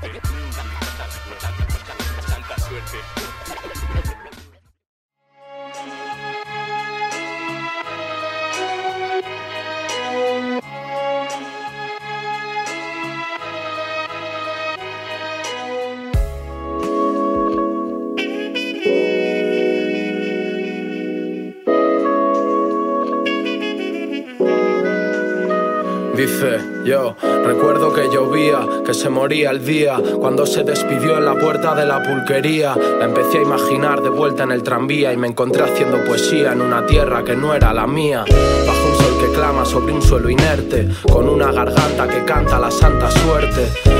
suerte. Santa suerte. Dice, yo recuerdo que llovía, que se moría el día cuando se despidió en la puerta de la pulquería. La empecé a imaginar de vuelta en el tranvía y me encontré haciendo poesía en una tierra que no era la mía. Bajo un sol que clama sobre un suelo inerte, con una garganta que canta la santa suerte.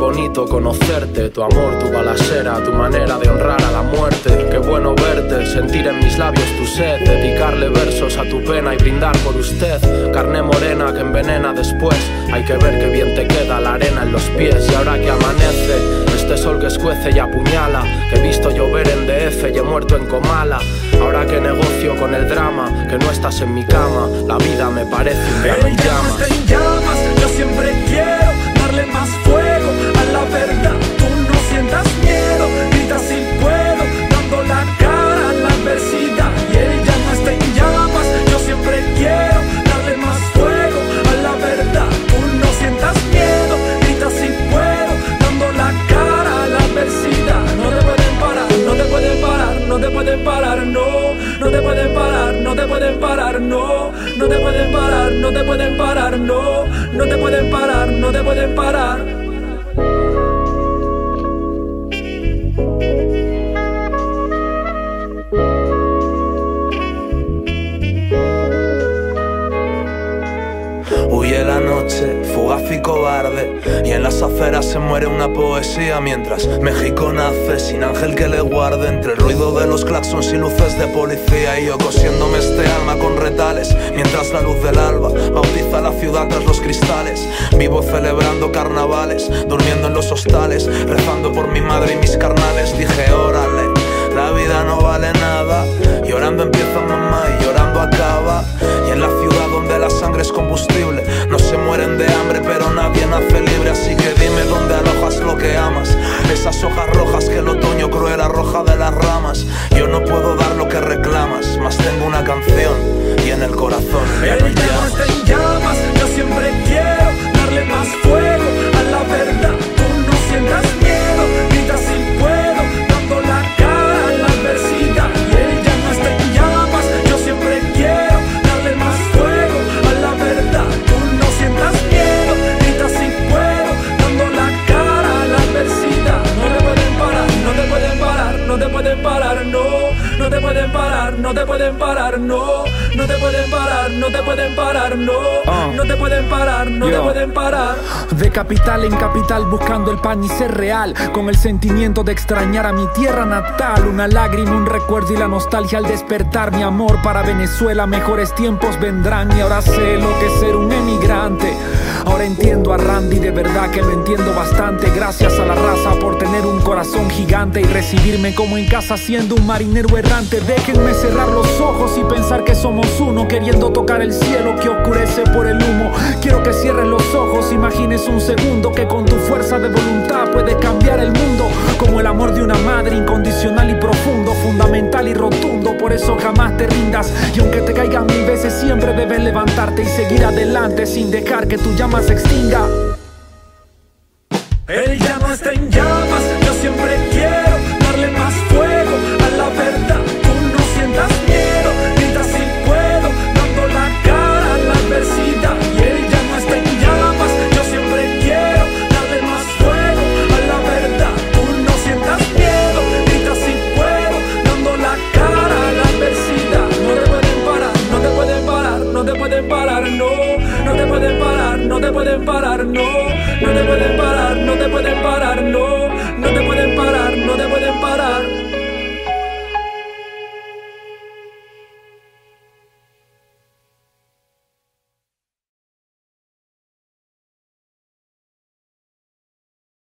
Bonito conocerte, tu amor, tu balacera, tu manera de honrar a la muerte. Qué bueno verte, sentir en mis labios tu sed, dedicarle versos a tu pena y brindar por usted. Carne morena que envenena después, hay que ver qué bien te queda la arena en los pies. Y ahora que amanece, este sol que escuece y apuñala, que he visto llover en DF y he muerto en Comala. Ahora que negocio con el drama, que no estás en mi cama, la vida me parece un llama yo siempre pueden parar, no. No te pueden parar, no te pueden parar, no. No te pueden parar, no te pueden parar. Huye la noche, fugaz y cobarde, y en las aceras se muere una poesía mientras México nace sin ángel que le guarde entre el ruido de los claxons y luces de policía y yo cosiéndome este alma con retales mientras la luz del alba bautiza la ciudad tras los cristales. Vivo celebrando carnavales, durmiendo en los hostales, rezando por mi madre y mis carnales. Dije, órale. La vida no vale nada. Llorando empieza Esas hojas rojas que el otoño cruel arroja de las ramas. Yo no puedo dar lo que reclamas, mas tengo una canción y en el corazón ya no hay parar, no. No te pueden parar, no te pueden parar, no. No te pueden parar, no te pueden parar. De capital en capital buscando el pan y ser real Con el sentimiento de extrañar a mi tierra natal Una lágrima, un recuerdo y la nostalgia al despertar Mi amor para Venezuela, mejores tiempos vendrán Y ahora sé lo que es ser un emigrante Ahora entiendo a Randy, de verdad que lo entiendo bastante. Gracias a la raza por tener un corazón gigante Y recibirme como en casa siendo un marinero errante. Déjenme cerrar los ojos y pensar que somos uno Queriendo tocar el cielo que oscurece por el humo. Quiero que cierres los ojos, imagines un segundo Que con tu fuerza de voluntad puedes cambiar el mundo. Como el amor de una madre incondicional y profundo Fundamental y rotundo, por eso jamás te rindas. Y aunque te caigas mil veces siempre debes levantarte Y seguir adelante sin dejar que tu llama se extinga. El llama está en no, no te pueden parar, no te pueden parar, no, no te pueden parar, no te pueden parar.